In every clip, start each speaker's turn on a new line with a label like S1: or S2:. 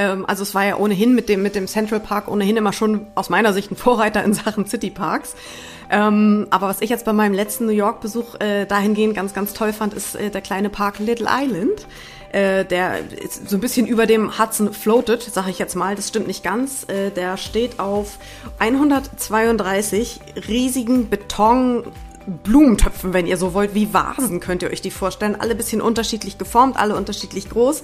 S1: Ähm, also es war ja ohnehin mit dem, mit dem Central Park ohnehin immer schon aus meiner Sicht ein Vorreiter in Sachen City Parks. Ähm, aber was ich jetzt bei meinem letzten New York-Besuch äh, dahingehend ganz, ganz toll fand, ist äh, der kleine Park Little Island. Äh, der so ein bisschen über dem Hudson floatet, sage ich jetzt mal. Das stimmt nicht ganz. Äh, der steht auf 132 riesigen Beton Blumentöpfen, wenn ihr so wollt, wie Vasen könnt ihr euch die vorstellen. Alle bisschen unterschiedlich geformt, alle unterschiedlich groß.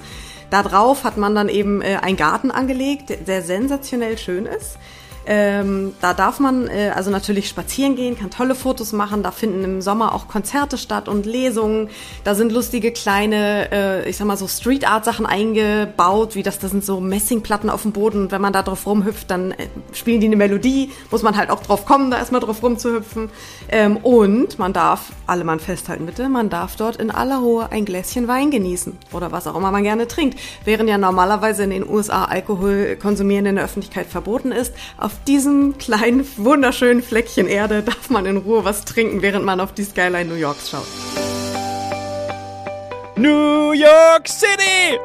S1: Da drauf hat man dann eben äh, einen Garten angelegt, der sensationell schön ist. Ähm, da darf man äh, also natürlich spazieren gehen, kann tolle Fotos machen. Da finden im Sommer auch Konzerte statt und Lesungen. Da sind lustige kleine, äh, ich sag mal so Street Art Sachen eingebaut, wie das, das sind so Messingplatten auf dem Boden. Und wenn man da drauf rumhüpft, dann äh, spielen die eine Melodie. Muss man halt auch drauf kommen, da erstmal drauf rumzuhüpfen. Ähm, und man darf, alle Mann festhalten bitte, man darf dort in aller Ruhe ein Gläschen Wein genießen oder was auch immer man gerne trinkt. Während ja normalerweise in den USA Alkohol konsumieren in der Öffentlichkeit verboten ist, auf diesem kleinen, wunderschönen Fleckchen Erde darf man in Ruhe was trinken, während man auf die Skyline New Yorks schaut.
S2: New York City!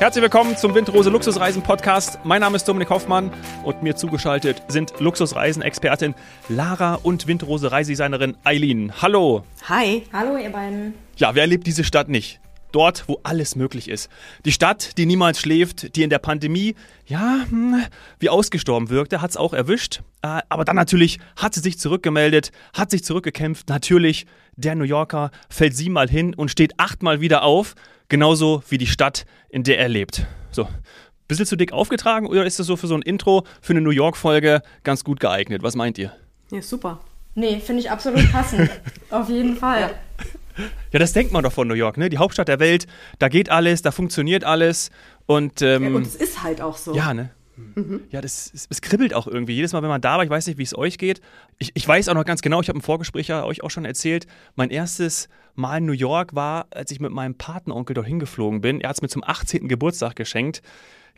S2: Herzlich willkommen zum Windrose Luxusreisen Podcast. Mein Name ist Dominik Hoffmann und mir zugeschaltet sind Luxusreisen-Expertin Lara und Windrose Reisedesignerin Eileen. Hallo.
S1: Hi.
S3: Hallo, ihr beiden.
S2: Ja, wer erlebt diese Stadt nicht? Dort, wo alles möglich ist. Die Stadt, die niemals schläft, die in der Pandemie, ja, hm, wie ausgestorben wirkte, hat es auch erwischt. Äh, aber dann natürlich hat sie sich zurückgemeldet, hat sich zurückgekämpft. Natürlich, der New Yorker fällt siebenmal hin und steht achtmal wieder auf, genauso wie die Stadt, in der er lebt. So. Bisschen zu dick aufgetragen oder ist das so für so ein Intro für eine New York-Folge ganz gut geeignet? Was meint ihr?
S1: Ja, super.
S3: Nee, finde ich absolut passend. Auf jeden Fall. Ja.
S2: Ja, das denkt man doch von New York, ne? Die Hauptstadt der Welt, da geht alles, da funktioniert alles. Und, ähm, ja,
S1: und es ist halt auch so.
S2: Ja, ne? Mhm. Ja, das, es, es, kribbelt auch irgendwie. Jedes Mal, wenn man da war, ich weiß nicht, wie es euch geht. Ich, ich weiß auch noch ganz genau, ich habe im Vorgespräch ja euch auch schon erzählt, mein erstes Mal in New York war, als ich mit meinem Patenonkel dorthin geflogen bin. Er hat es mir zum 18. Geburtstag geschenkt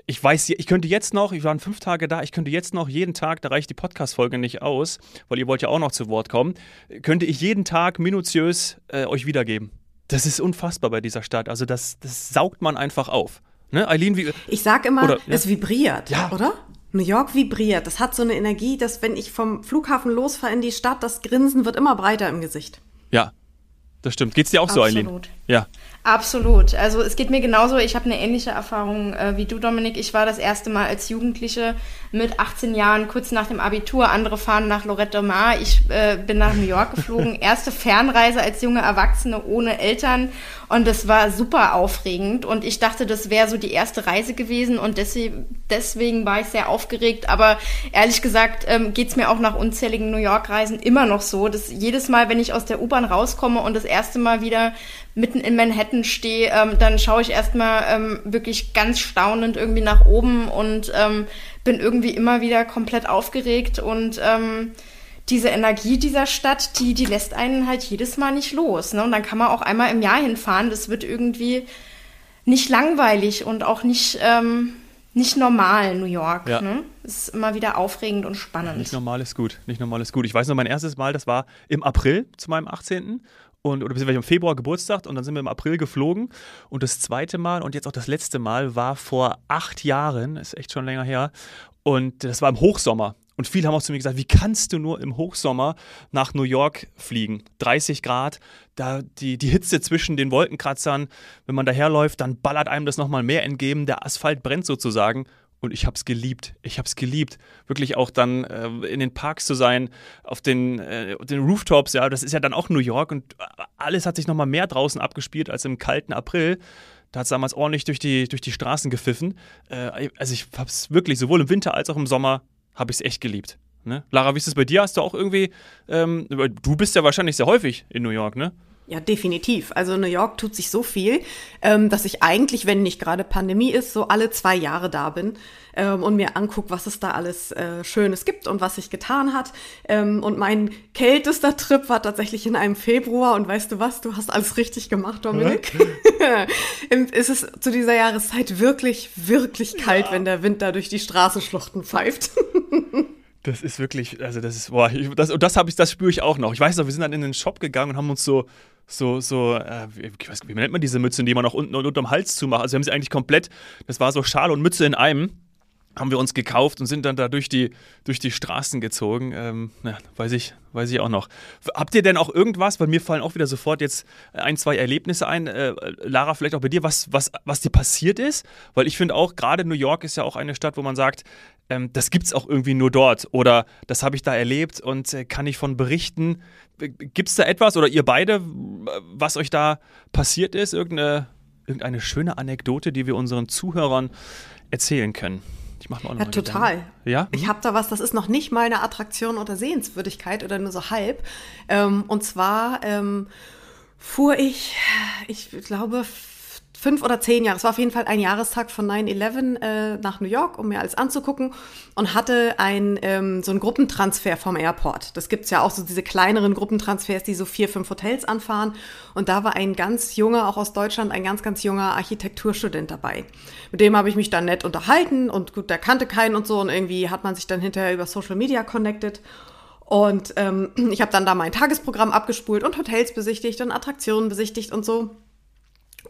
S2: ich weiß, ich könnte jetzt noch, ich war fünf Tage da, ich könnte jetzt noch jeden Tag, da reicht die Podcast-Folge nicht aus, weil ihr wollt ja auch noch zu Wort kommen, könnte ich jeden Tag minutiös äh, euch wiedergeben. Das ist unfassbar bei dieser Stadt. Also das, das saugt man einfach auf. Ne, Eileen, wie.
S1: Ich sag immer, oder, ja. es vibriert, ja. oder? New York vibriert. Das hat so eine Energie, dass wenn ich vom Flughafen losfahre in die Stadt, das Grinsen wird immer breiter im Gesicht.
S2: Ja, das stimmt. Geht's dir auch
S3: Absolut.
S2: so, Eileen?
S3: Ja. Absolut. Also es geht mir genauso. Ich habe eine ähnliche Erfahrung äh, wie du, Dominik. Ich war das erste Mal als Jugendliche mit 18 Jahren, kurz nach dem Abitur. Andere fahren nach Lorette Mar. Ich äh, bin nach New York geflogen. Erste Fernreise als junge Erwachsene ohne Eltern. Und das war super aufregend. Und ich dachte, das wäre so die erste Reise gewesen. Und deswegen, deswegen war ich sehr aufgeregt. Aber ehrlich gesagt ähm, geht mir auch nach unzähligen New York-Reisen immer noch so, dass jedes Mal, wenn ich aus der U-Bahn rauskomme und das erste Mal wieder mitten in Manhattan stehe, ähm, dann schaue ich erstmal ähm, wirklich ganz staunend irgendwie nach oben und ähm, bin irgendwie immer wieder komplett aufgeregt und ähm, diese Energie dieser Stadt, die, die lässt einen halt jedes Mal nicht los. Ne? Und dann kann man auch einmal im Jahr hinfahren. Das wird irgendwie nicht langweilig und auch nicht, ähm, nicht normal, New York. Ja. Ne? Ist immer wieder aufregend und spannend.
S2: Nicht normal ist gut. Nicht normal ist gut. Ich weiß noch, mein erstes Mal, das war im April zu meinem 18 und oder beziehungsweise im Februar Geburtstag und dann sind wir im April geflogen. Und das zweite Mal und jetzt auch das letzte Mal war vor acht Jahren, ist echt schon länger her. Und das war im Hochsommer. Und viele haben auch zu mir gesagt, wie kannst du nur im Hochsommer nach New York fliegen? 30 Grad, da die, die Hitze zwischen den Wolkenkratzern, wenn man daherläuft, dann ballert einem das nochmal mehr entgegen, der Asphalt brennt sozusagen. Und ich habe es geliebt. Ich habe es geliebt, wirklich auch dann äh, in den Parks zu sein, auf den, äh, den Rooftops. Ja, das ist ja dann auch New York und alles hat sich noch mal mehr draußen abgespielt als im kalten April. Da hat es damals ordentlich durch die, durch die Straßen gepfiffen. Äh, also ich habe es wirklich sowohl im Winter als auch im Sommer habe ich es echt geliebt. Ne? Lara, wie ist es bei dir? Hast du auch irgendwie? Ähm, du bist ja wahrscheinlich sehr häufig in New York, ne?
S1: Ja, definitiv. Also New York tut sich so viel, ähm, dass ich eigentlich, wenn nicht gerade Pandemie ist, so alle zwei Jahre da bin ähm, und mir anguck, was es da alles äh, Schönes gibt und was sich getan hat. Ähm, und mein kältester Trip war tatsächlich in einem Februar. Und weißt du was? Du hast alles richtig gemacht, Dominik. es ist zu dieser Jahreszeit wirklich, wirklich kalt, ja. wenn der Wind da durch die Straßenschluchten pfeift.
S2: Das ist wirklich, also das ist, boah, ich, das, und das habe ich, das spüre ich auch noch. Ich weiß noch, wir sind dann in den Shop gegangen und haben uns so, so, so, äh, ich weiß, wie nennt man diese Mützen, die man auch unten und unterm Hals zumacht. Also wir haben sie eigentlich komplett, das war so Schale und Mütze in einem haben wir uns gekauft und sind dann da durch die, durch die Straßen gezogen. Ähm, ja, weiß ich, weiß ich auch noch. Habt ihr denn auch irgendwas, weil mir fallen auch wieder sofort jetzt ein, zwei Erlebnisse ein, äh, Lara, vielleicht auch bei dir, was, was, was dir passiert ist? Weil ich finde auch, gerade New York ist ja auch eine Stadt, wo man sagt, ähm, das gibt es auch irgendwie nur dort oder das habe ich da erlebt und äh, kann ich von berichten. Gibt es da etwas oder ihr beide, was euch da passiert ist? Irgendeine, irgendeine schöne Anekdote, die wir unseren Zuhörern erzählen können?
S1: Ich mache mir auch noch Ja, total. Gedanken. Ja? Ich habe da was, das ist noch nicht mal eine Attraktion oder Sehenswürdigkeit oder nur so halb. Ähm, und zwar ähm, fuhr ich, ich glaube, fünf oder zehn Jahre, es war auf jeden Fall ein Jahrestag von 9-11 äh, nach New York, um mir alles anzugucken und hatte ein, ähm, so einen Gruppentransfer vom Airport. Das gibt's ja auch so diese kleineren Gruppentransfers, die so vier, fünf Hotels anfahren. Und da war ein ganz junger, auch aus Deutschland, ein ganz, ganz junger Architekturstudent dabei. Mit dem habe ich mich dann nett unterhalten und gut, der kannte keinen und so und irgendwie hat man sich dann hinterher über Social Media connected. Und ähm, ich habe dann da mein Tagesprogramm abgespult und Hotels besichtigt und Attraktionen besichtigt und so.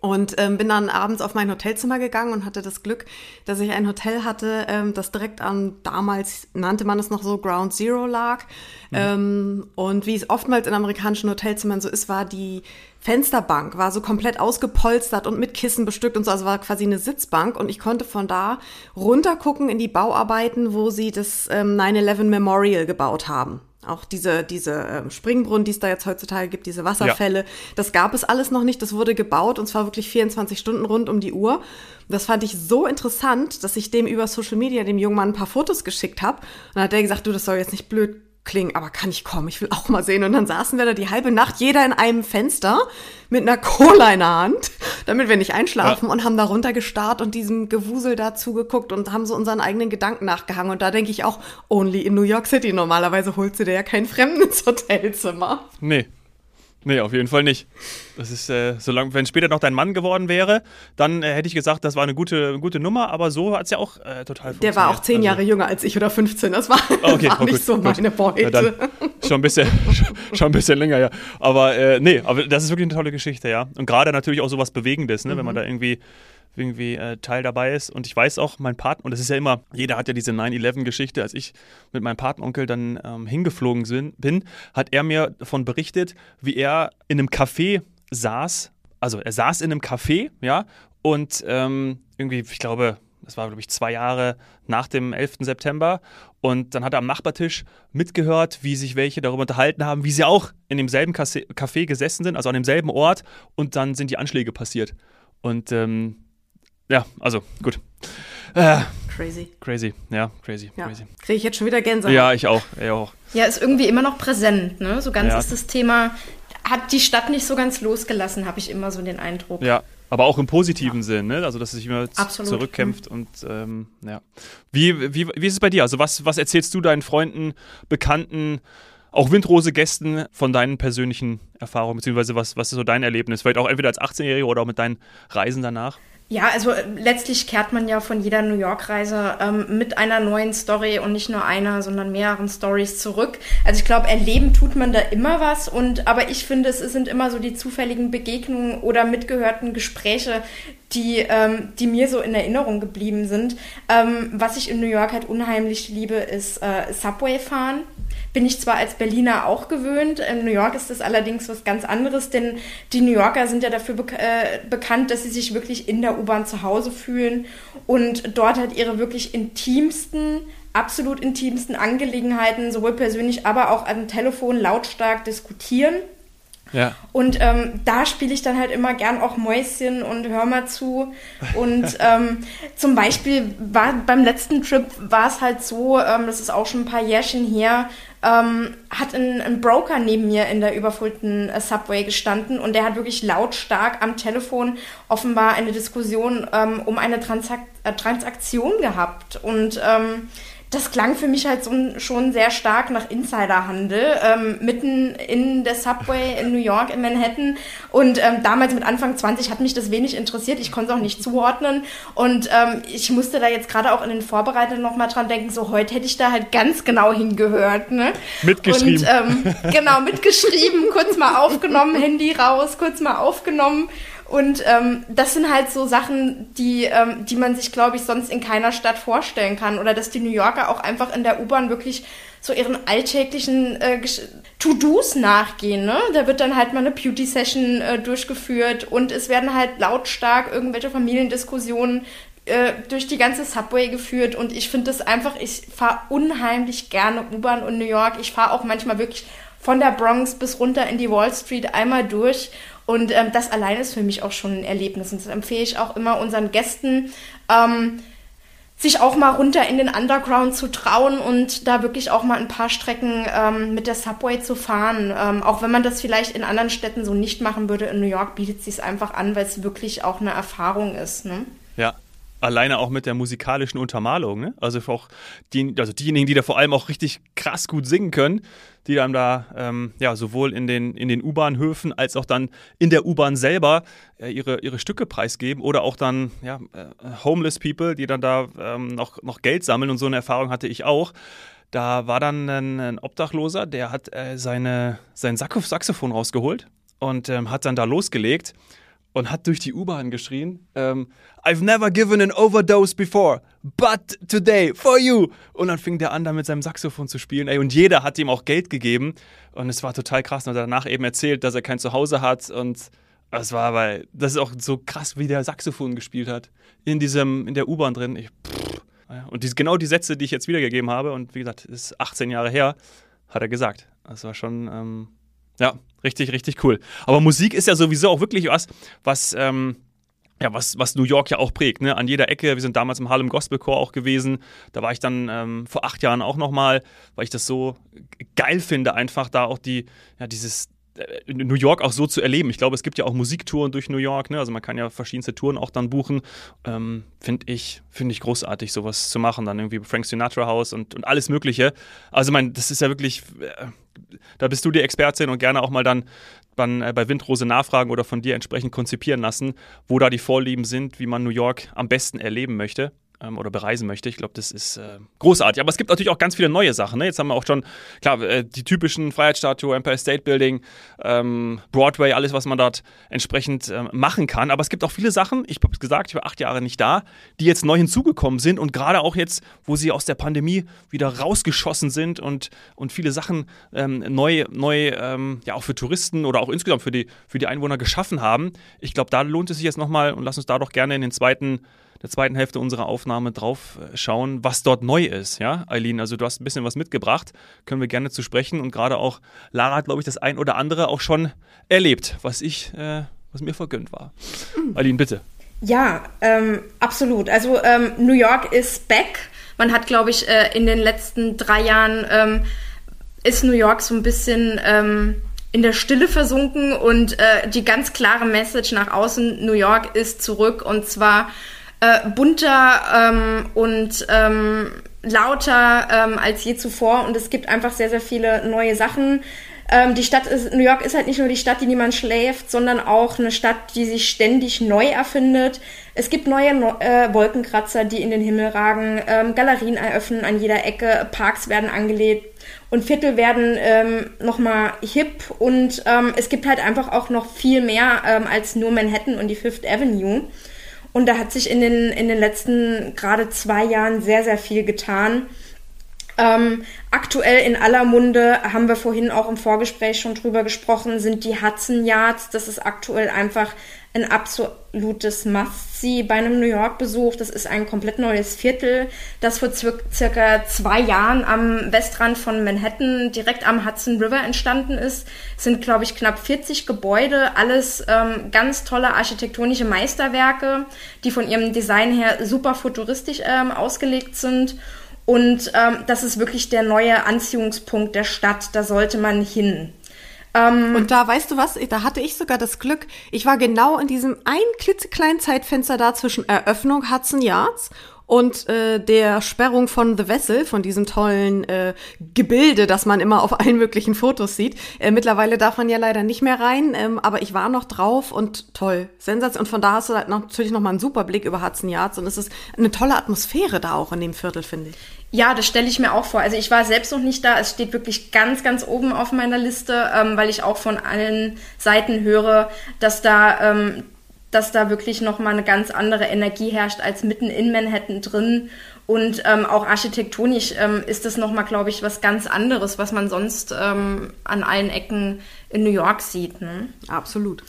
S1: Und ähm, bin dann abends auf mein Hotelzimmer gegangen und hatte das Glück, dass ich ein Hotel hatte, ähm, das direkt an, damals nannte man es noch so, Ground Zero lag. Mhm. Ähm, und wie es oftmals in amerikanischen Hotelzimmern so ist, war die Fensterbank, war so komplett ausgepolstert und mit Kissen bestückt und so, also war quasi eine Sitzbank. Und ich konnte von da runter gucken in die Bauarbeiten, wo sie das ähm, 9-11 Memorial gebaut haben. Auch diese, diese ähm, Springbrunnen, die es da jetzt heutzutage gibt, diese Wasserfälle, ja. das gab es alles noch nicht. Das wurde gebaut und zwar wirklich 24 Stunden rund um die Uhr. Das fand ich so interessant, dass ich dem über Social Media, dem jungen Mann, ein paar Fotos geschickt habe. Und dann hat der gesagt, du, das soll jetzt nicht blöd klingen, aber kann ich kommen, ich will auch mal sehen. Und dann saßen wir da die halbe Nacht, jeder in einem Fenster mit einer Cola in der Hand, damit wir nicht einschlafen ja. und haben da runtergestarrt und diesem Gewusel da zugeguckt und haben so unseren eigenen Gedanken nachgehangen. Und da denke ich auch, only in New York City. Normalerweise holst du dir ja keinen Fremden ins Hotelzimmer.
S2: Nee, Nee, auf jeden Fall nicht. Das ist, äh, solange, wenn später noch dein Mann geworden wäre, dann äh, hätte ich gesagt, das war eine gute, gute Nummer, aber so hat es ja auch äh, total funktioniert.
S1: Der war auch zehn Jahre also, jünger als ich oder 15, das war, okay, war oh, nicht gut, so meine Beute. Ja, dann,
S2: schon, ein bisschen, schon ein bisschen länger, ja. Aber äh, nee, aber das ist wirklich eine tolle Geschichte, ja. Und gerade natürlich auch so was Bewegendes, ne, mhm. wenn man mhm. da irgendwie irgendwie äh, Teil dabei ist. Und ich weiß auch, mein Partner, und das ist ja immer, jeder hat ja diese 9-11-Geschichte, als ich mit meinem Patenonkel dann ähm, hingeflogen bin, hat er mir davon berichtet, wie er in einem Café saß. Also er saß in einem Café, ja, und ähm, irgendwie, ich glaube, das war, glaube ich, zwei Jahre nach dem 11. September. Und dann hat er am Nachbartisch mitgehört, wie sich welche darüber unterhalten haben, wie sie auch in demselben Café gesessen sind, also an demselben Ort. Und dann sind die Anschläge passiert. Und ähm, ja, also gut.
S1: Äh, crazy.
S2: Crazy, ja, crazy, ja. crazy.
S1: Kriege ich jetzt schon wieder Gänsehaut.
S2: Ja, ich auch, ich auch.
S3: Ja, ist irgendwie immer noch präsent, ne? So ganz ja. ist das Thema, hat die Stadt nicht so ganz losgelassen, habe ich immer so den Eindruck.
S2: Ja, aber auch im positiven ja. Sinn, ne? Also, dass es sich immer Absolut. zurückkämpft mhm. und ähm, ja. Wie, wie, wie ist es bei dir? Also, was, was erzählst du deinen Freunden, Bekannten, auch Windrose-Gästen von deinen persönlichen Erfahrungen, beziehungsweise was, was ist so dein Erlebnis? Vielleicht auch entweder als 18-Jähriger oder auch mit deinen Reisen danach?
S3: Ja, also äh, letztlich kehrt man ja von jeder New York-Reise ähm, mit einer neuen Story und nicht nur einer, sondern mehreren Stories zurück. Also ich glaube, erleben tut man da immer was und aber ich finde, es sind immer so die zufälligen Begegnungen oder mitgehörten Gespräche, die, ähm, die mir so in Erinnerung geblieben sind. Ähm, was ich in New York halt unheimlich liebe, ist äh, Subway fahren bin ich zwar als Berliner auch gewöhnt, in New York ist das allerdings was ganz anderes, denn die New Yorker sind ja dafür be äh, bekannt, dass sie sich wirklich in der U-Bahn zu Hause fühlen und dort halt ihre wirklich intimsten, absolut intimsten Angelegenheiten, sowohl persönlich, aber auch am Telefon lautstark diskutieren. Ja. Und ähm, da spiele ich dann halt immer gern auch Mäuschen und hör mal zu. Und ähm, zum Beispiel war beim letzten Trip war es halt so, ähm, das ist auch schon ein paar Jährchen her, ähm, hat ein, ein, Broker neben mir in der überfüllten äh, Subway gestanden und der hat wirklich lautstark am Telefon offenbar eine Diskussion ähm, um eine Transak äh, Transaktion gehabt. Und ähm, das klang für mich halt so, schon sehr stark nach Insiderhandel, ähm, mitten in der Subway in New York, in Manhattan. Und ähm, damals mit Anfang 20 hat mich das wenig interessiert. Ich konnte es auch nicht zuordnen. Und ähm, ich musste da jetzt gerade auch in den Vorbereitungen nochmal dran denken, so heute hätte ich da halt ganz genau hingehört. Ne?
S2: Mitgeschrieben.
S3: Und, ähm, genau, mitgeschrieben, kurz mal aufgenommen, Handy raus, kurz mal aufgenommen. Und ähm, das sind halt so Sachen, die, ähm, die man sich, glaube ich, sonst in keiner Stadt vorstellen kann. Oder dass die New Yorker auch einfach in der U-Bahn wirklich so ihren alltäglichen äh, To-Dos nachgehen. Ne? Da wird dann halt mal eine Beauty-Session äh, durchgeführt und es werden halt lautstark irgendwelche Familiendiskussionen äh, durch die ganze Subway geführt. Und ich finde das einfach, ich fahre unheimlich gerne U-Bahn in New York. Ich fahre auch manchmal wirklich von der Bronx bis runter in die Wall Street einmal durch und ähm, das allein ist für mich auch schon ein Erlebnis. Und das empfehle ich auch immer unseren Gästen, ähm, sich auch mal runter in den Underground zu trauen und da wirklich auch mal ein paar Strecken ähm, mit der Subway zu fahren. Ähm, auch wenn man das vielleicht in anderen Städten so nicht machen würde, in New York bietet es sich einfach an, weil es wirklich auch eine Erfahrung ist. Ne?
S2: Ja, alleine auch mit der musikalischen Untermalung. Ne? Also auch die, also diejenigen, die da vor allem auch richtig krass gut singen können, die dann da ähm, ja sowohl in den, in den U-Bahnhöfen als auch dann in der U-Bahn selber äh, ihre, ihre Stücke preisgeben oder auch dann ja, äh, Homeless People, die dann da ähm, noch, noch Geld sammeln und so eine Erfahrung hatte ich auch. Da war dann ein, ein Obdachloser, der hat äh, seine, sein Saxophon rausgeholt und ähm, hat dann da losgelegt und hat durch die U-Bahn geschrien, ähm, I've never given an overdose before, but today for you. Und dann fing der an, da mit seinem Saxophon zu spielen. Ey, und jeder hat ihm auch Geld gegeben. Und es war total krass. Und danach eben erzählt, dass er kein Zuhause hat. Und es war aber, das ist auch so krass, wie der Saxophon gespielt hat. In diesem, in der U-Bahn drin. Ich, und die, genau die Sätze, die ich jetzt wiedergegeben habe, und wie gesagt, ist 18 Jahre her, hat er gesagt. Das war schon, ähm, ja, richtig, richtig cool. Aber Musik ist ja sowieso auch wirklich was, was, ähm, ja, was, was New York ja auch prägt, ne? An jeder Ecke. Wir sind damals im Harlem Gospel Chor auch gewesen. Da war ich dann ähm, vor acht Jahren auch nochmal, weil ich das so geil finde, einfach da auch die, ja, dieses, New York auch so zu erleben. Ich glaube, es gibt ja auch Musiktouren durch New York, ne? also man kann ja verschiedenste Touren auch dann buchen. Ähm, Finde ich, find ich großartig, sowas zu machen, dann irgendwie Frank Sinatra House und, und alles Mögliche. Also, mein, das ist ja wirklich, äh, da bist du die Expertin und gerne auch mal dann, dann äh, bei Windrose nachfragen oder von dir entsprechend konzipieren lassen, wo da die Vorlieben sind, wie man New York am besten erleben möchte ähm, oder bereisen möchte. Ich glaube, das ist äh, großartig. Aber es gibt natürlich auch ganz viele neue Sachen. Ne? Jetzt haben wir auch schon, klar, äh, die typischen Freiheitsstatue, Empire State Building, ähm, Broadway, alles, was man dort entsprechend äh, machen kann. Aber es gibt auch viele Sachen, ich habe es gesagt, ich war acht Jahre nicht da, die jetzt neu hinzugekommen sind und gerade auch jetzt, wo sie aus der Pandemie wieder rausgeschossen sind und, und viele Sachen ähm, neu, neu ähm, ja auch für Touristen oder auch insgesamt für die, für die Einwohner geschaffen haben. Ich glaube, da lohnt es sich jetzt nochmal und lass uns da doch gerne in den zweiten der zweiten Hälfte unserer Aufnahme drauf äh, schauen, was dort neu ist. Ja, Eileen, also du hast ein bisschen was mitgebracht, können wir gerne zu sprechen und gerade auch Lara hat, glaube ich, das ein oder andere auch schon erlebt, was ich, äh, was mir vergönnt war. Mhm. Eileen, bitte.
S3: Ja, ähm, absolut. Also ähm, New York ist back. Man hat, glaube ich, äh, in den letzten drei Jahren ähm, ist New York so ein bisschen ähm, in der Stille versunken und äh, die ganz klare Message nach außen, New York ist zurück und zwar äh, bunter ähm, und ähm, lauter ähm, als je zuvor und es gibt einfach sehr, sehr viele neue Sachen. Ähm, die Stadt ist, New York ist halt nicht nur die Stadt, die niemand schläft, sondern auch eine Stadt, die sich ständig neu erfindet. Es gibt neue äh, Wolkenkratzer, die in den Himmel ragen, ähm, Galerien eröffnen an jeder Ecke, Parks werden angelegt und Viertel werden ähm, nochmal hip und ähm, es gibt halt einfach auch noch viel mehr ähm, als nur Manhattan und die Fifth Avenue. Und da hat sich in den, in den letzten gerade zwei Jahren sehr, sehr viel getan. Ähm, aktuell in aller Munde, haben wir vorhin auch im Vorgespräch schon drüber gesprochen, sind die Hudson Yards. Das ist aktuell einfach ein absolutes Must-See bei einem New York-Besuch. Das ist ein komplett neues Viertel, das vor circa zwei Jahren am Westrand von Manhattan direkt am Hudson River entstanden ist. Es sind, glaube ich, knapp 40 Gebäude, alles ähm, ganz tolle architektonische Meisterwerke, die von ihrem Design her super futuristisch ähm, ausgelegt sind. Und ähm, das ist wirklich der neue Anziehungspunkt der Stadt. Da sollte man hin.
S1: Ähm, und da, weißt du was, da hatte ich sogar das Glück, ich war genau in diesem ein klitzekleinen Zeitfenster da zwischen Eröffnung Hudson Yards und äh, der Sperrung von The Vessel, von diesem tollen äh, Gebilde, das man immer auf allen möglichen Fotos sieht. Äh, mittlerweile darf man ja leider nicht mehr rein, ähm, aber ich war noch drauf und toll, Sensation. Und von da hast du halt natürlich noch mal einen super Blick über Hudson Yards und es ist eine tolle Atmosphäre da auch in dem Viertel, finde ich.
S3: Ja, das stelle ich mir auch vor. Also ich war selbst noch nicht da. Es steht wirklich ganz, ganz oben auf meiner Liste, ähm, weil ich auch von allen Seiten höre, dass da ähm, dass da wirklich nochmal eine ganz andere Energie herrscht als mitten in Manhattan drin. Und ähm, auch architektonisch ähm, ist das nochmal, glaube ich, was ganz anderes, was man sonst ähm, an allen Ecken in New York sieht. Ne?
S1: Absolut.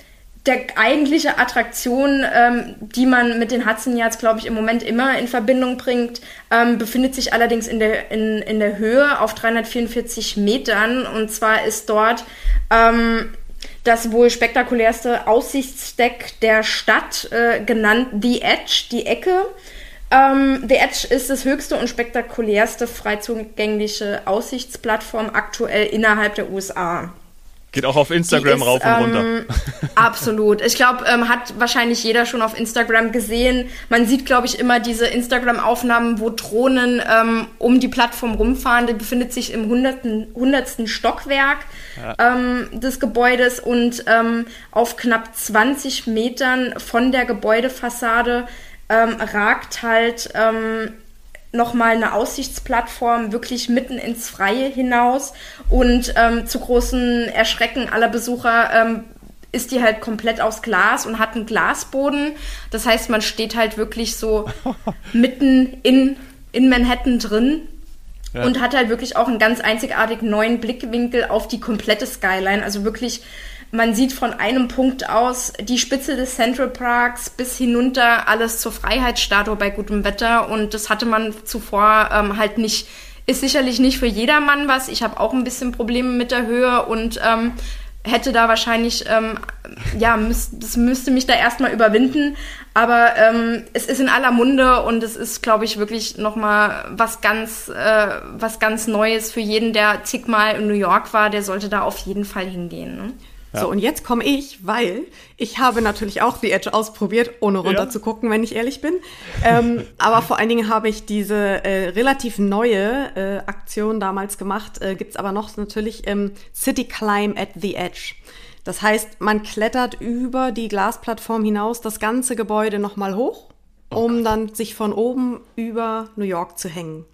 S3: Der eigentliche Attraktion, ähm, die man mit den Hudson Yards, glaube ich, im Moment immer in Verbindung bringt, ähm, befindet sich allerdings in der, in, in der Höhe auf 344 Metern. Und zwar ist dort ähm, das wohl spektakulärste Aussichtsdeck der Stadt, äh, genannt The Edge, die Ecke. Ähm, The Edge ist das höchste und spektakulärste frei zugängliche Aussichtsplattform aktuell innerhalb der USA.
S2: Geht auch auf Instagram ist, rauf und runter.
S3: Ähm, absolut. Ich glaube, ähm, hat wahrscheinlich jeder schon auf Instagram gesehen. Man sieht, glaube ich, immer diese Instagram-Aufnahmen, wo Drohnen ähm, um die Plattform rumfahren. Die befindet sich im hundertsten, hundertsten Stockwerk ja. Ähm, des Gebäudes und ähm, auf knapp 20 Metern von der Gebäudefassade ragt halt nochmal eine Aussichtsplattform wirklich mitten ins Freie hinaus und ähm, zu großen Erschrecken aller Besucher ähm, ist die halt komplett aus Glas und hat einen Glasboden. Das heißt, man steht halt wirklich so mitten in, in Manhattan drin ja. und hat halt wirklich auch einen ganz einzigartig neuen Blickwinkel auf die komplette Skyline. Also wirklich man sieht von einem Punkt aus die Spitze des Central Parks bis hinunter alles zur Freiheitsstatue bei gutem Wetter und das hatte man zuvor ähm, halt nicht. Ist sicherlich nicht für jedermann was. Ich habe auch ein bisschen Probleme mit der Höhe und ähm, hätte da wahrscheinlich, ähm, ja, müß, das müsste mich da erstmal überwinden. Aber ähm, es ist in aller Munde und es ist, glaube ich, wirklich nochmal was ganz, äh, was ganz Neues für jeden, der zigmal in New York war. Der sollte da auf jeden Fall hingehen. Ne?
S1: Ja. So, und jetzt komme ich, weil ich habe natürlich auch The Edge ausprobiert, ohne runter ja. zu gucken, wenn ich ehrlich bin. Ähm, aber vor allen Dingen habe ich diese äh, relativ neue äh, Aktion damals gemacht. Äh, Gibt aber noch natürlich ähm, City Climb at the Edge. Das heißt, man klettert über die Glasplattform hinaus das ganze Gebäude nochmal hoch, oh um dann sich von oben über New York zu hängen.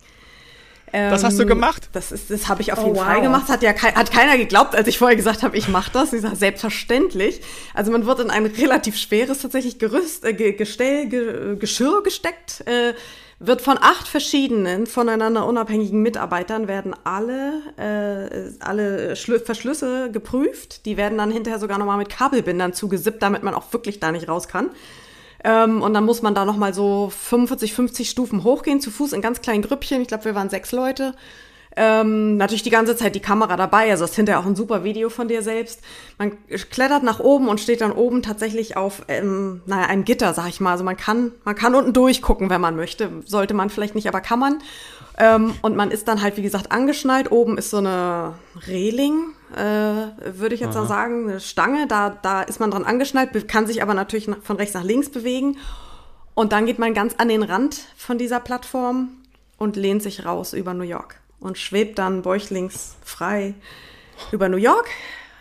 S2: Das hast du ähm, gemacht?
S1: Das, ist, das habe ich auf oh, jeden wow. Fall gemacht. Hat ja hat keiner geglaubt, als ich vorher gesagt habe, ich mache das. Ich sage, selbstverständlich. Also man wird in ein relativ schweres tatsächlich Gerüst, äh, Gestell, Ge, Geschirr gesteckt, äh, wird von acht verschiedenen voneinander unabhängigen Mitarbeitern werden alle, äh, alle Schlü Verschlüsse geprüft. Die werden dann hinterher sogar nochmal mit Kabelbindern zugesippt, damit man auch wirklich da nicht raus kann. Ähm, und dann muss man da nochmal so 45, 50 Stufen hochgehen, zu Fuß in ganz kleinen Grüppchen. Ich glaube, wir waren sechs Leute. Ähm, natürlich die ganze Zeit die Kamera dabei, also ist hinterher auch ein super Video von dir selbst. Man klettert nach oben und steht dann oben tatsächlich auf, ähm, naja, einem Gitter, sag ich mal. Also man kann, man kann unten durchgucken, wenn man möchte. Sollte man vielleicht nicht, aber kann man. Ähm, und man ist dann halt, wie gesagt, angeschnallt. Oben ist so eine Reling, äh, würde ich jetzt mal sagen, eine Stange. Da, da ist man dran angeschnallt, kann sich aber natürlich von rechts nach links bewegen. Und dann geht man ganz an den Rand von dieser Plattform und lehnt sich raus über New York und schwebt dann bäuchlings frei über New York.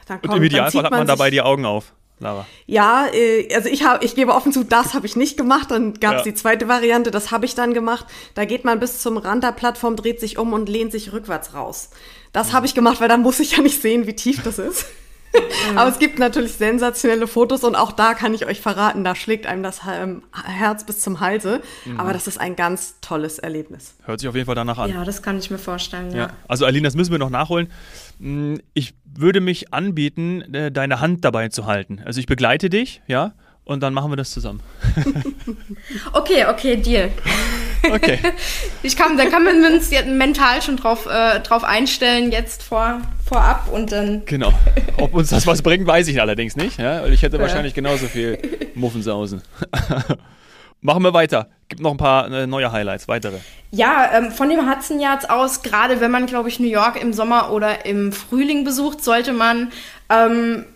S2: Dann kommt, und im Idealfall hat man dabei die Augen auf. Lara.
S1: Ja, äh, also ich habe, ich gebe offen zu, das habe ich nicht gemacht. Dann gab es ja. die zweite Variante, das habe ich dann gemacht. Da geht man bis zum Rand der Plattform, dreht sich um und lehnt sich rückwärts raus. Das habe ich gemacht, weil dann muss ich ja nicht sehen, wie tief das ist. Aber es gibt natürlich sensationelle Fotos und auch da kann ich euch verraten, da schlägt einem das ähm, Herz bis zum Halse. Mhm. Aber das ist ein ganz tolles Erlebnis.
S2: Hört sich auf jeden Fall danach an.
S3: Ja, das kann ich mir vorstellen. Ja.
S2: ja. Also Aline, das müssen wir noch nachholen. Hm, ich würde mich anbieten, äh, deine Hand dabei zu halten. Also ich begleite dich, ja, und dann machen wir das zusammen.
S3: okay, okay, Deal. Okay. Ich kann, dann kann man uns jetzt mental schon drauf, äh, drauf einstellen, jetzt vor, vorab und dann.
S2: Genau. Ob uns das was bringt, weiß ich allerdings nicht. Ja? Weil ich hätte ja. wahrscheinlich genauso viel Muffensausen. Machen wir weiter. Gibt noch ein paar äh, neue Highlights, weitere.
S3: Ja, ähm, von dem Hudson Yards aus, gerade wenn man, glaube ich, New York im Sommer oder im Frühling besucht, sollte man ähm,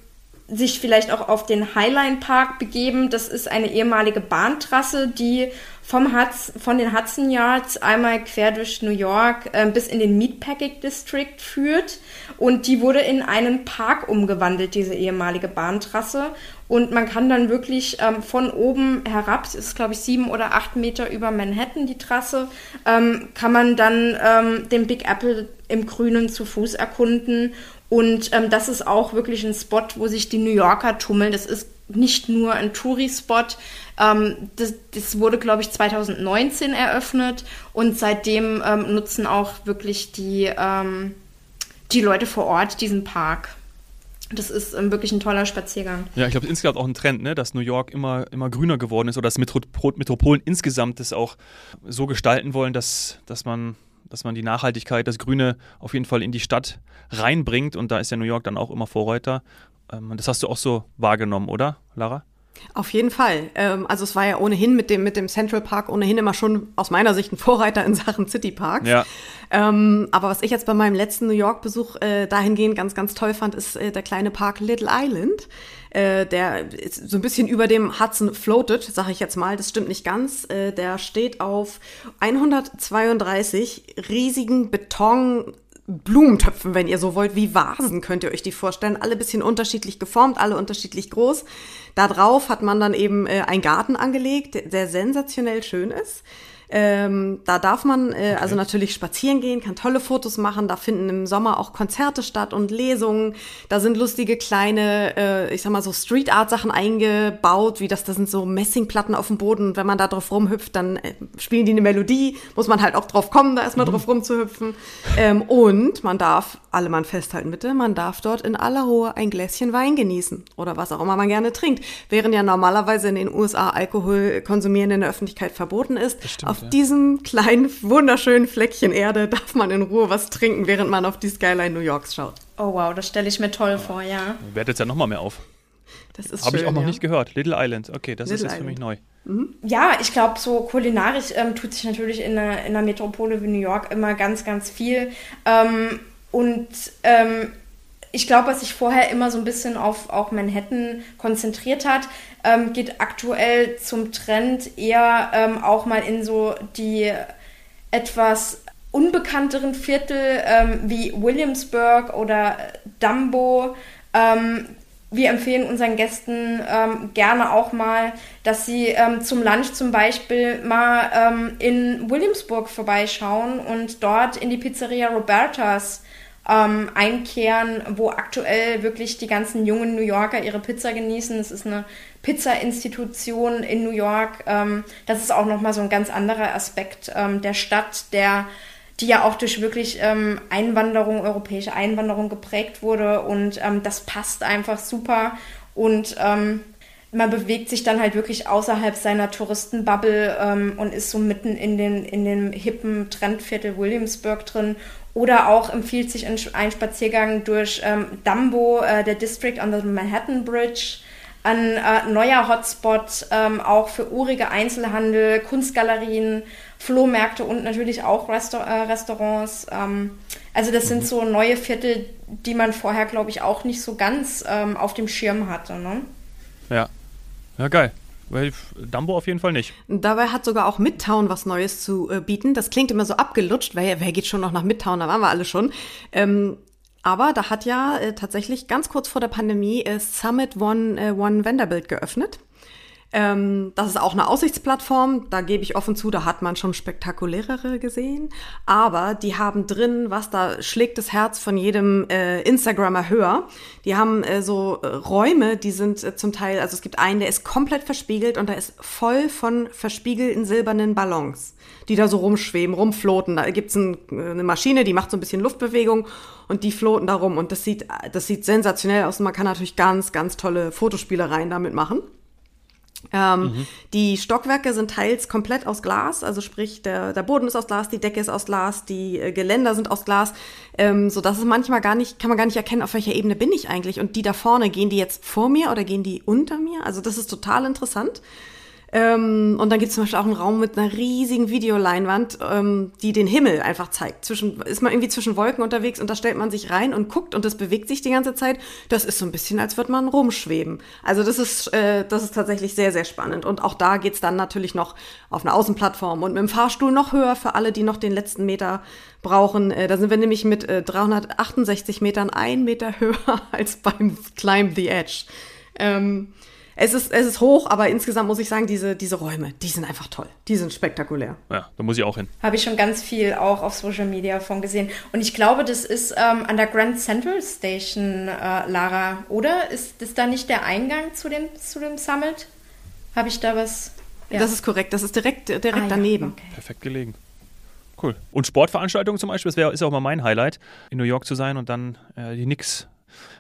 S3: sich vielleicht auch auf den Highline Park begeben. Das ist eine ehemalige Bahntrasse, die vom Hudson, von den Hudson Yards einmal quer durch New York äh, bis in den Meatpacking District führt. Und die wurde in einen Park umgewandelt, diese ehemalige Bahntrasse. Und man kann dann wirklich ähm, von oben herab, ist glaube ich sieben oder acht Meter über Manhattan die Trasse, ähm, kann man dann ähm, den Big Apple im Grünen zu Fuß erkunden. Und ähm, das ist auch wirklich ein Spot, wo sich die New Yorker tummeln. Das ist nicht nur ein Touri-Spot. Ähm, das, das, wurde, glaube ich, 2019 eröffnet und seitdem ähm, nutzen auch wirklich die, ähm, die Leute vor Ort diesen Park. Das ist ähm, wirklich ein toller Spaziergang.
S2: Ja, ich glaube, insgesamt auch ein Trend, ne, dass New York immer, immer grüner geworden ist oder dass Metropolen insgesamt das auch so gestalten wollen, dass, dass man dass man die Nachhaltigkeit, das Grüne auf jeden Fall in die Stadt reinbringt. Und da ist ja New York dann auch immer Vorreiter. Ähm, das hast du auch so wahrgenommen, oder, Lara?
S1: Auf jeden Fall. Ähm, also es war ja ohnehin mit dem, mit dem Central Park ohnehin immer schon aus meiner Sicht ein Vorreiter in Sachen City Parks. Ja. Ähm, aber was ich jetzt bei meinem letzten New York-Besuch äh, dahingehend ganz, ganz toll fand, ist äh, der kleine Park Little Island. Äh, der ist so ein bisschen über dem Hudson floatet, sage ich jetzt mal. Das stimmt nicht ganz. Äh, der steht auf 132 riesigen Beton Blumentöpfen, wenn ihr so wollt, wie Vasen könnt ihr euch die vorstellen. Alle bisschen unterschiedlich geformt, alle unterschiedlich groß. Da drauf hat man dann eben äh, einen Garten angelegt, der sensationell schön ist. Ähm, da darf man äh, okay. also natürlich spazieren gehen, kann tolle Fotos machen. Da finden im Sommer auch Konzerte statt und Lesungen. Da sind lustige kleine, äh, ich sag mal so Street Art Sachen eingebaut, wie das, das sind so Messingplatten auf dem Boden. Und wenn man da drauf rumhüpft, dann äh, spielen die eine Melodie. Muss man halt auch drauf kommen, da erstmal mhm. drauf rumzuhüpfen. Ähm, und man darf, alle Mann festhalten bitte, man darf dort in aller Ruhe ein Gläschen Wein genießen oder was auch immer man gerne trinkt. Während ja normalerweise in den USA Alkohol konsumieren in der Öffentlichkeit verboten ist. Auf ja. diesem kleinen, wunderschönen Fleckchen Erde darf man in Ruhe was trinken, während man auf die Skyline New Yorks schaut.
S3: Oh wow, das stelle ich mir toll ja. vor, ja.
S2: Wertet ja nochmal mehr auf. Das ist Habe ich auch noch ja. nicht gehört. Little Island, okay, das Little ist jetzt Island. für mich neu.
S3: Mhm. Ja, ich glaube, so kulinarisch ähm, tut sich natürlich in einer, in einer Metropole wie New York immer ganz, ganz viel. Ähm, und ähm, ich glaube, was sich vorher immer so ein bisschen auf auch Manhattan konzentriert hat, ähm, geht aktuell zum Trend eher ähm, auch mal in so die etwas unbekannteren Viertel ähm, wie Williamsburg oder Dumbo. Ähm, wir empfehlen unseren Gästen ähm, gerne auch mal, dass sie ähm, zum Lunch zum Beispiel mal in Williamsburg vorbeischauen und dort in die Pizzeria Robertas ähm, einkehren, wo aktuell wirklich die ganzen jungen New Yorker ihre Pizza genießen. Es ist eine Pizza-Institution in New York. Ähm, das ist auch nochmal so ein ganz anderer Aspekt ähm, der Stadt, der die ja auch durch wirklich ähm, Einwanderung, europäische Einwanderung geprägt wurde. Und ähm, das passt einfach super. Und ähm, man bewegt sich dann halt wirklich außerhalb seiner Touristenbubble ähm, und ist so mitten in, den, in dem hippen Trendviertel Williamsburg drin oder auch empfiehlt sich ein, Spaziergang durch ähm, Dumbo, äh, der District on the Manhattan Bridge. Ein äh, neuer Hotspot, ähm, auch für urige Einzelhandel, Kunstgalerien, Flohmärkte und natürlich auch Resta äh, Restaurants. Ähm, also das sind mhm. so neue Viertel, die man vorher, glaube ich, auch nicht so ganz ähm, auf dem Schirm hatte. Ne?
S2: Ja. Ja, geil. Weil Dumbo auf jeden Fall nicht.
S1: Dabei hat sogar auch Midtown was Neues zu äh, bieten. Das klingt immer so abgelutscht, wer, wer geht schon noch nach Midtown? Da waren wir alle schon. Ähm, aber da hat ja äh, tatsächlich ganz kurz vor der Pandemie äh, Summit One, äh, One Vanderbilt geöffnet. Ähm, das ist auch eine Aussichtsplattform, da gebe ich offen zu, da hat man schon spektakulärere gesehen. Aber die haben drin, was da schlägt das Herz von jedem äh, Instagrammer höher. Die haben äh, so äh, Räume, die sind äh, zum Teil, also es gibt einen, der ist komplett verspiegelt und da ist voll von verspiegelten silbernen Ballons, die da so rumschweben, rumfloten. Da gibt's ein, äh, eine Maschine, die macht so ein bisschen Luftbewegung und die floten da rum. Und das sieht, das sieht sensationell aus und man kann natürlich ganz, ganz tolle Fotospielereien damit machen. Ähm, mhm. Die Stockwerke sind teils komplett aus Glas, also sprich der, der Boden ist aus Glas, die Decke ist aus Glas, die äh, Geländer sind aus Glas, ähm, so dass es manchmal gar nicht, kann man gar nicht erkennen, auf welcher Ebene bin ich eigentlich. Und die da vorne, gehen die jetzt vor mir oder gehen die unter mir? Also das ist total interessant. Ähm, und dann gibt es zum Beispiel auch einen Raum mit einer riesigen Videoleinwand, ähm, die den Himmel einfach zeigt. Zwischen, ist man irgendwie zwischen Wolken unterwegs und da stellt man sich rein und guckt und das bewegt sich die ganze Zeit. Das ist so ein bisschen, als würde man rumschweben. Also das ist, äh, das ist tatsächlich sehr, sehr spannend. Und auch da geht's dann natürlich noch auf einer Außenplattform und mit dem Fahrstuhl noch höher für alle, die noch den letzten Meter brauchen. Äh, da sind wir nämlich mit äh, 368 Metern ein Meter höher als beim Climb the Edge. Ähm, es ist, es ist hoch, aber insgesamt muss ich sagen, diese, diese Räume, die sind einfach toll. Die sind spektakulär.
S2: Ja, da muss ich auch hin.
S3: Habe ich schon ganz viel auch auf Social Media von gesehen. Und ich glaube, das ist ähm, an der Grand Central Station, äh, Lara, oder? Ist das da nicht der Eingang zu dem, zu dem Summit? Habe ich da was?
S1: Ja. Das ist korrekt. Das ist direkt, direkt ah, daneben.
S2: Ja, okay. Perfekt gelegen. Cool. Und Sportveranstaltungen zum Beispiel, das wär, ist auch mal mein Highlight, in New York zu sein und dann äh, die Knicks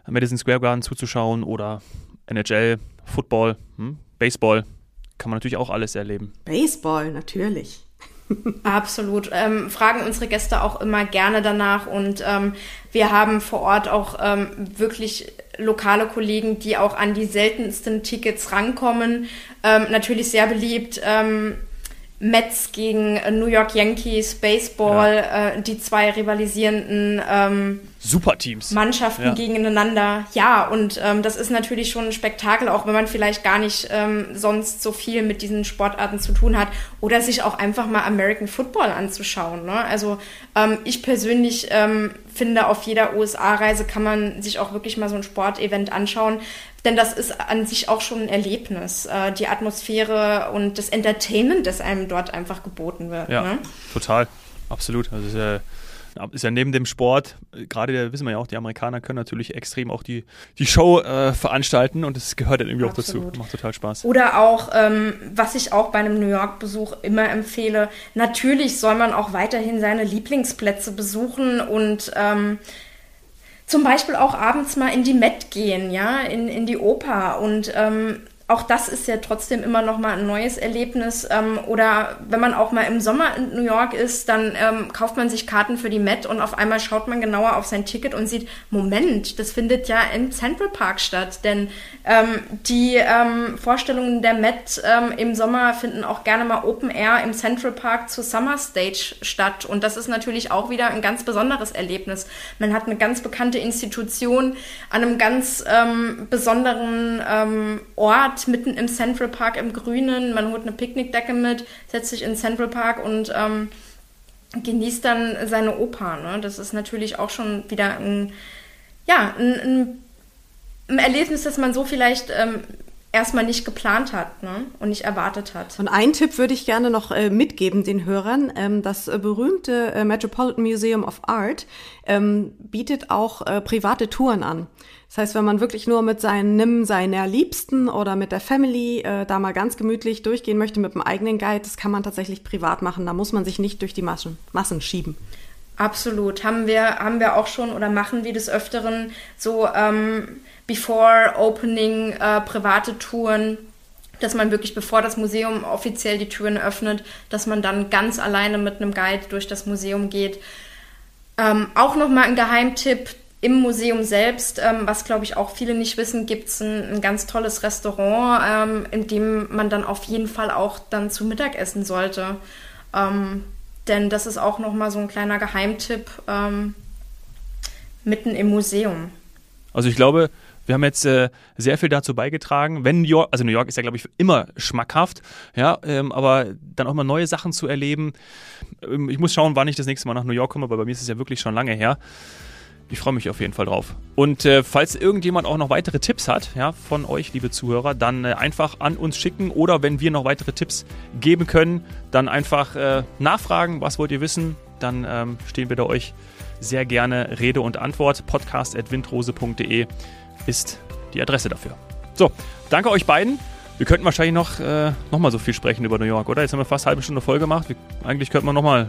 S2: Madison Square Garden zuzuschauen oder NHL, Football, hm, Baseball. Kann man natürlich auch alles erleben.
S1: Baseball, natürlich.
S3: Absolut. Ähm, fragen unsere Gäste auch immer gerne danach und ähm, wir haben vor Ort auch ähm, wirklich lokale Kollegen, die auch an die seltensten Tickets rankommen. Ähm, natürlich sehr beliebt. Ähm, Mets gegen New York Yankees, Baseball, ja. äh, die zwei rivalisierenden ähm,
S2: Superteams.
S3: Mannschaften ja. gegeneinander. Ja, und ähm, das ist natürlich schon ein Spektakel, auch wenn man vielleicht gar nicht ähm, sonst so viel mit diesen Sportarten zu tun hat. Oder sich auch einfach mal American Football anzuschauen. Ne? Also ähm, ich persönlich ähm, finde, auf jeder USA-Reise kann man sich auch wirklich mal so ein Sportevent anschauen. Denn das ist an sich auch schon ein Erlebnis. Äh, die Atmosphäre und das Entertainment, das einem dort einfach geboten wird.
S2: Ja,
S3: ne?
S2: total. Absolut. Also ist ja ist ja neben dem Sport, gerade wissen wir ja auch, die Amerikaner können natürlich extrem auch die, die Show äh, veranstalten und das gehört dann irgendwie Absolut. auch dazu. Macht total Spaß.
S3: Oder auch, ähm, was ich auch bei einem New York-Besuch immer empfehle, natürlich soll man auch weiterhin seine Lieblingsplätze besuchen und ähm, zum Beispiel auch abends mal in die Met gehen, ja, in, in die Oper und ähm, auch das ist ja trotzdem immer noch mal ein neues Erlebnis. Ähm, oder wenn man auch mal im Sommer in New York ist, dann ähm, kauft man sich Karten für die Met und auf einmal schaut man genauer auf sein Ticket und sieht, Moment, das findet ja in Central Park statt. Denn ähm, die ähm, Vorstellungen der Met ähm, im Sommer finden auch gerne mal Open Air im Central Park zur Summer Stage statt. Und das ist natürlich auch wieder ein ganz besonderes Erlebnis. Man hat eine ganz bekannte Institution an einem ganz ähm, besonderen Ort Ort mitten im Central Park im Grünen. Man holt eine Picknickdecke mit, setzt sich in Central Park und ähm, genießt dann seine Oper. Ne? Das ist natürlich auch schon wieder ein, ja, ein, ein Erlebnis, das man so vielleicht ähm, erstmal nicht geplant hat ne? und nicht erwartet hat.
S1: Und einen Tipp würde ich gerne noch äh, mitgeben den Hörern. Ähm, das äh, berühmte äh, Metropolitan Museum of Art ähm, bietet auch äh, private Touren an. Das heißt, wenn man wirklich nur mit seinen Nimm seiner Liebsten oder mit der Family äh, da mal ganz gemütlich durchgehen möchte mit dem eigenen Guide, das kann man tatsächlich privat machen. Da muss man sich nicht durch die Massen, Massen schieben.
S3: Absolut. Haben wir, haben wir auch schon oder machen wir des Öfteren so ähm, Before Opening äh, private Touren, dass man wirklich, bevor das Museum offiziell die Türen öffnet, dass man dann ganz alleine mit einem Guide durch das Museum geht. Ähm, auch nochmal ein Geheimtipp, im Museum selbst, ähm, was glaube ich auch viele nicht wissen, gibt es ein, ein, ganz tolles Restaurant, ähm, in dem man dann auf jeden Fall auch dann zu Mittag essen sollte. Ähm, denn das ist auch nochmal so ein kleiner Geheimtipp ähm, mitten im Museum.
S2: Also ich glaube, wir haben jetzt äh, sehr viel dazu beigetragen, wenn New York, also New York ist ja, glaube ich, immer schmackhaft, ja, ähm, aber dann auch mal neue Sachen zu erleben. Ähm, ich muss schauen, wann ich das nächste Mal nach New York komme, aber bei mir ist es ja wirklich schon lange her. Ich freue mich auf jeden Fall drauf. Und äh, falls irgendjemand auch noch weitere Tipps hat, ja, von euch, liebe Zuhörer, dann äh, einfach an uns schicken oder wenn wir noch weitere Tipps geben können, dann einfach äh, nachfragen, was wollt ihr wissen, dann ähm, stehen wir da euch sehr gerne Rede und Antwort. Podcast.windrose.de ist die Adresse dafür. So, danke euch beiden. Wir könnten wahrscheinlich noch, äh, noch mal so viel sprechen über New York, oder? Jetzt haben wir fast eine halbe Stunde voll gemacht. Wir, eigentlich könnten wir noch mal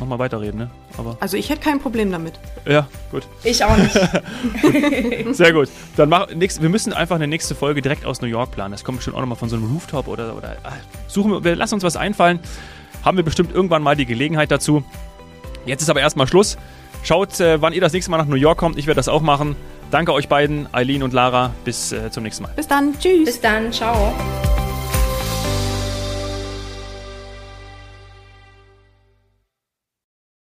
S2: nochmal weiterreden, ne?
S1: Aber also ich hätte kein Problem damit.
S2: Ja, gut.
S3: Ich auch nicht.
S2: Sehr gut. Dann mach, nix, wir müssen einfach eine nächste Folge direkt aus New York planen. Das kommt bestimmt auch nochmal von so einem Rooftop oder, oder ah, suchen wir, lassen uns was einfallen. Haben wir bestimmt irgendwann mal die Gelegenheit dazu. Jetzt ist aber erstmal Schluss. Schaut, äh, wann ihr das nächste Mal nach New York kommt. Ich werde das auch machen. Danke euch beiden, Eileen und Lara. Bis äh, zum nächsten Mal.
S1: Bis dann. Tschüss.
S3: Bis dann. Ciao.